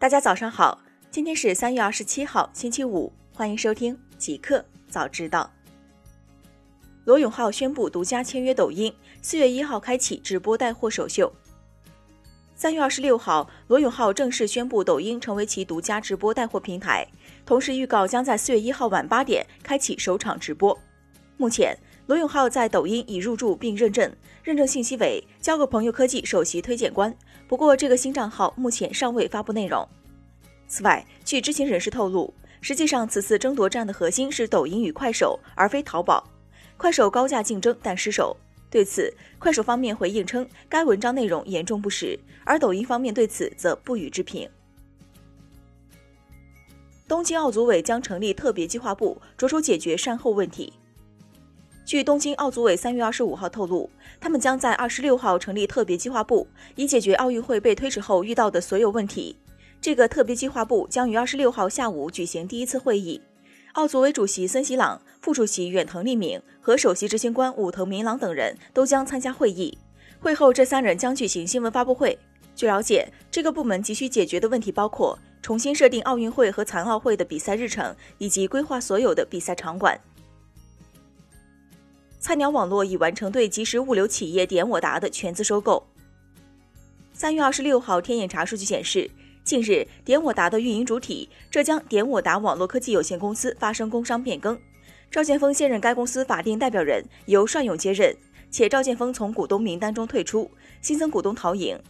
大家早上好，今天是三月二十七号，星期五，欢迎收听极客早知道。罗永浩宣布独家签约抖音，四月一号开启直播带货首秀。三月二十六号，罗永浩正式宣布抖音成为其独家直播带货平台，同时预告将在四月一号晚八点开启首场直播。目前，罗永浩在抖音已入驻并认证，认证信息为交个朋友科技首席推荐官。不过，这个新账号目前尚未发布内容。此外，据知情人士透露，实际上此次争夺战的核心是抖音与快手，而非淘宝。快手高价竞争但失手，对此，快手方面回应称该文章内容严重不实，而抖音方面对此则不予置评。东京奥组委将成立特别计划部，着手解决善后问题。据东京奥组委三月二十五号透露，他们将在二十六号成立特别计划部，以解决奥运会被推迟后遇到的所有问题。这个特别计划部将于二十六号下午举行第一次会议。奥组委主席森喜朗、副主席远藤利敏和首席执行官武藤明朗等人都将参加会议。会后，这三人将举行新闻发布会。据了解，这个部门急需解决的问题包括重新设定奥运会和残奥会的比赛日程，以及规划所有的比赛场馆。菜鸟网络已完成对即时物流企业点我达的全资收购。三月二十六号，天眼查数据显示。近日，点我达的运营主体浙江点我达网络科技有限公司发生工商变更，赵建峰现任该公司法定代表人，由帅勇接任，且赵建峰从股东名单中退出，新增股东陶颖。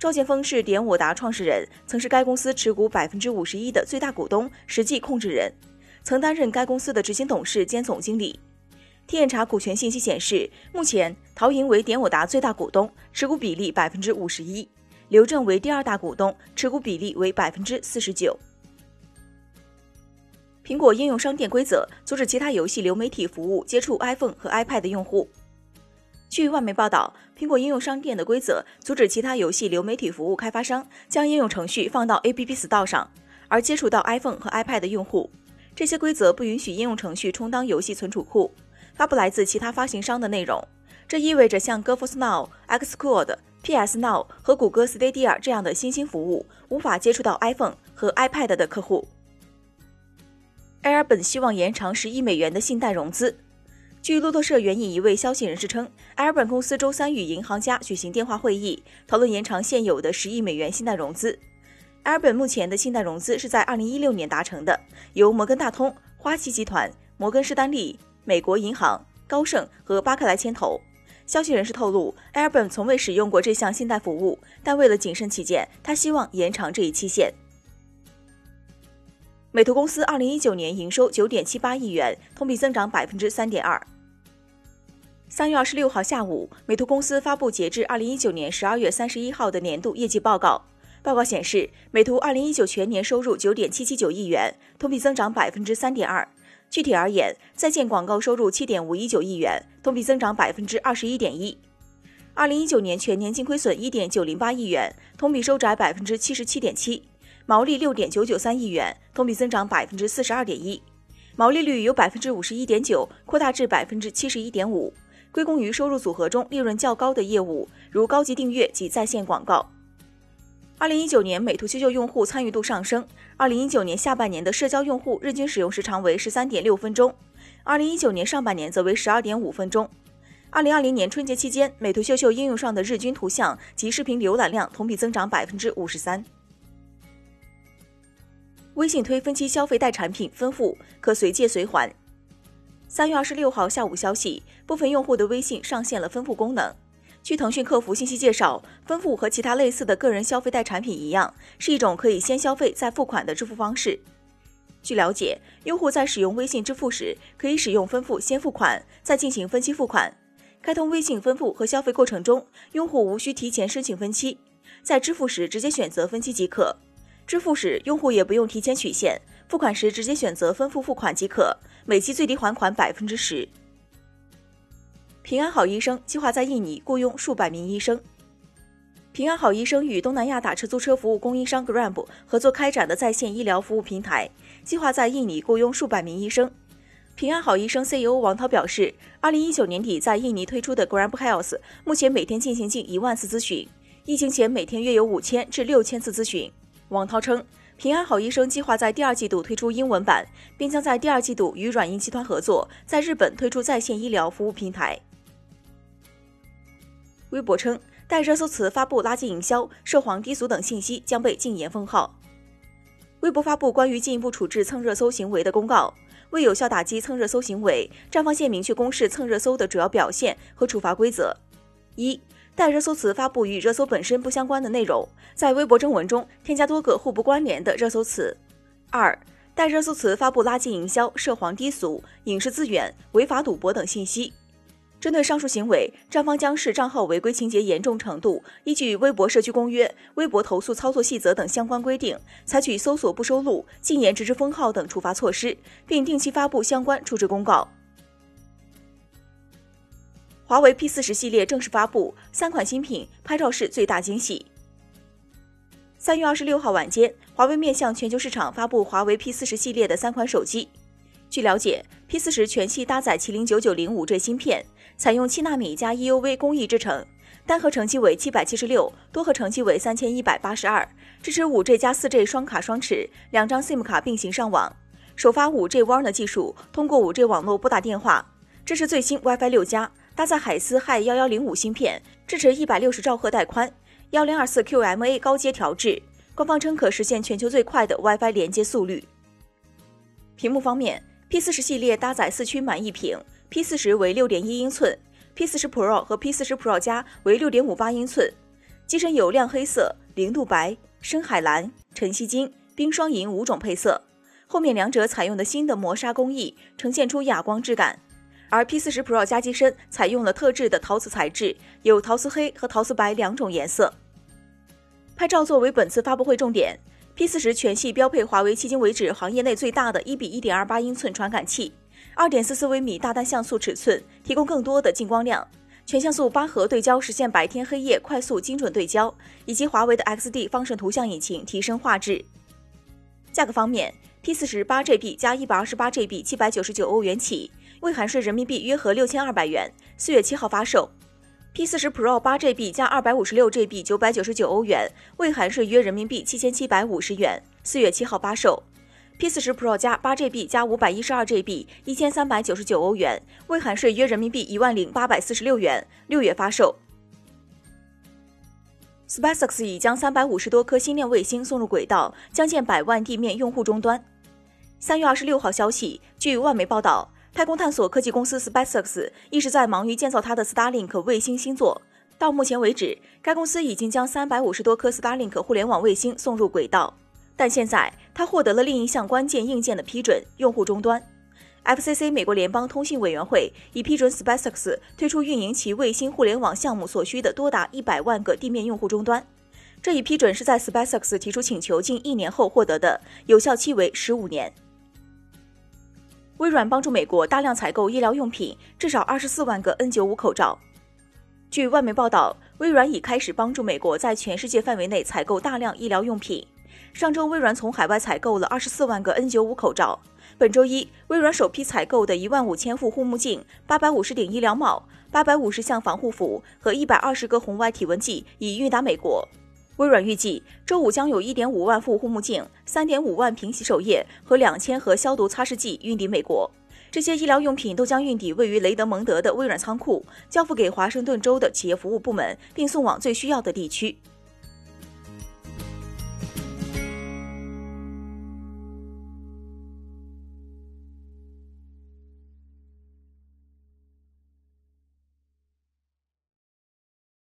赵建峰是点我达创始人，曾是该公司持股百分之五十一的最大股东、实际控制人，曾担任该公司的执行董事兼总经理。天眼查股权信息显示，目前陶莹为点我达最大股东，持股比例百分之五十一。刘正为第二大股东，持股比例为百分之四十九。苹果应用商店规则阻止其他游戏流媒体服务接触 iPhone 和 iPad 用户。据外媒报道，苹果应用商店的规则阻止其他游戏流媒体服务开发商将应用程序放到 App Store 上，而接触到 iPhone 和 iPad 用户。这些规则不允许应用程序充当游戏存储库，发布来自其他发行商的内容。这意味着像 GeForce Now、Xcode。PS Now 和谷歌 Stadia 这样的新兴服务无法接触到 iPhone 和 iPad 的客户。埃尔本希望延长十亿美元的信贷融资。据路透社援引一位消息人士称，埃尔本公司周三与银行家举行电话会议，讨论延长现有的十亿美元信贷融资。埃尔本目前的信贷融资是在2016年达成的，由摩根大通、花旗集团、摩根士丹利、美国银行、高盛和巴克莱牵头。消息人士透露，a i r b u n 从未使用过这项信贷服务，但为了谨慎起见，他希望延长这一期限。美图公司二零一九年营收九点七八亿元，同比增长百分之三点二。三月二十六号下午，美图公司发布截至二零一九年十二月三十一号的年度业绩报告。报告显示，美图二零一九全年收入九点七七九亿元，同比增长百分之三点二。具体而言，在线广告收入七点五一九亿元，同比增长百分之二十一点一。二零一九年全年净亏损一点九零八亿元，同比收窄百分之七十七点七，毛利六点九九三亿元，同比增长百分之四十二点一，毛利率由百分之五十一点九扩大至百分之七十一点五，归功于收入组合中利润较高的业务，如高级订阅及在线广告。二零一九年，美图秀秀用户参与度上升。二零一九年下半年的社交用户日均使用时长为十三点六分钟，二零一九年上半年则为十二点五分钟。二零二零年春节期间，美图秀秀应用上的日均图像及视频浏览量同比增长百分之五十三。微信推分期消费贷产品分付可随借随还。三月二十六号下午消息，部分用户的微信上线了分付功能。据腾讯客服信息介绍，分付和其他类似的个人消费贷产品一样，是一种可以先消费再付款的支付方式。据了解，用户在使用微信支付时，可以使用分付先付款，再进行分期付款。开通微信分付和消费过程中，用户无需提前申请分期，在支付时直接选择分期即可。支付时，用户也不用提前取现，付款时直接选择分付付款即可，每期最低还款百分之十。平安好医生计划在印尼雇佣数百名医生。平安好医生与东南亚打车租车服务供应商 Grab 合作开展的在线医疗服务平台，计划在印尼雇佣数百名医生。平安好医生 CEO 王涛表示，二零一九年底在印尼推出的 Grab Health 目前每天进行近一万次咨询，疫情前每天约有五千至六千次咨询。王涛称，平安好医生计划在第二季度推出英文版，并将在第二季度与软银集团合作，在日本推出在线医疗服务平台。微博称，带热搜词发布垃圾营销、涉黄低俗等信息将被禁言封号。微博发布关于进一步处置蹭热搜行为的公告，为有效打击蹭热搜行为，站方现明确公示蹭热搜的主要表现和处罚规则：一、带热搜词发布与热搜本身不相关的内容，在微博征文中添加多个互不关联的热搜词；二、带热搜词发布垃圾营销、涉黄低俗、影视资源、违法赌博等信息。针对上述行为，站方将视账号违规情节严重程度，依据《微博社区公约》《微博投诉操作细则》等相关规定，采取搜索不收录、禁言直至封号等处罚措施，并定期发布相关处置公告。华为 P 四十系列正式发布，三款新品拍照是最大惊喜。三月二十六号晚间，华为面向全球市场发布华为 P 四十系列的三款手机。据了解，P 四十全系搭载麒麟九九零五 G 芯片。采用七纳米加 EUV 工艺制成，单核成绩为七百七十六，多核成绩为三千一百八十二，支持五 G 加四 G 双卡双持，两张 SIM 卡并行上网。首发五 G WAN 技术，通过五 G 网络拨打电话。支持最新 WiFi 六加，搭载海思 Hi 幺幺零五芯片，支持一百六十兆赫带宽，幺零二四 QMA 高阶调制。官方称可实现全球最快的 WiFi 连接速率。屏幕方面，P 四十系列搭载四驱满意屏。P 四十为六点一英寸，P 四十 Pro 和 P 四十 Pro 加为六点五八英寸，机身有亮黑色、零度白、深海蓝、晨曦金、冰霜银五种配色，后面两者采用的新的磨砂工艺，呈现出哑光质感。而 P 四十 Pro 加机身采用了特制的陶瓷材质，有陶瓷黑和陶瓷白两种颜色。拍照作为本次发布会重点，P 四十全系标配华为迄今为止行业内最大的一比一点二八英寸传感器。二点四四微米大单像素尺寸，提供更多的进光量。全像素八核对焦实现白天黑夜快速精准对焦，以及华为的 XD 方顺图像引擎提升画质。价格方面，P 四十八 GB 加一百二十八 GB 七百九十九欧元起，未含税人民币约合六千二百元，四月七号发售。P 四十 Pro 八 GB 加二百五十六 GB 九百九十九欧元，未含税约人民币七千七百五十元，四月七号发售。P 四十 Pro 加八 GB 加五百一十二 GB，一千三百九十九欧元，未含税约人民币一万零八百四十六元，六月发售。SpaceX 已将三百五十多颗星链卫星送入轨道，将建百万地面用户终端。三月二十六号消息，据外媒报道，太空探索科技公司 SpaceX 一直在忙于建造它的 Starlink 卫星星座。到目前为止，该公司已经将三百五十多颗 Starlink 互联网卫星送入轨道。但现在，他获得了另一项关键硬件的批准——用户终端。FCC 美国联邦通信委员会已批准 SpaceX 推出运营其卫星互联网项目所需的多达一百万个地面用户终端。这一批准是在 SpaceX 提出请求近一年后获得的，有效期为十五年。微软帮助美国大量采购医疗用品，至少二十四万个 N95 口罩。据外媒报道，微软已开始帮助美国在全世界范围内采购大量医疗用品。上周，微软从海外采购了二十四万个 N95 口罩。本周一，微软首批采购的一万五千副护目镜、八百五十顶医疗帽、八百五十项防护服和一百二十个红外体温计已运达美国。微软预计，周五将有一点五万副护目镜、三点五万瓶洗手液和两千盒消毒擦拭剂运抵美国。这些医疗用品都将运抵位于雷德蒙德的微软仓库，交付给华盛顿州的企业服务部门，并送往最需要的地区。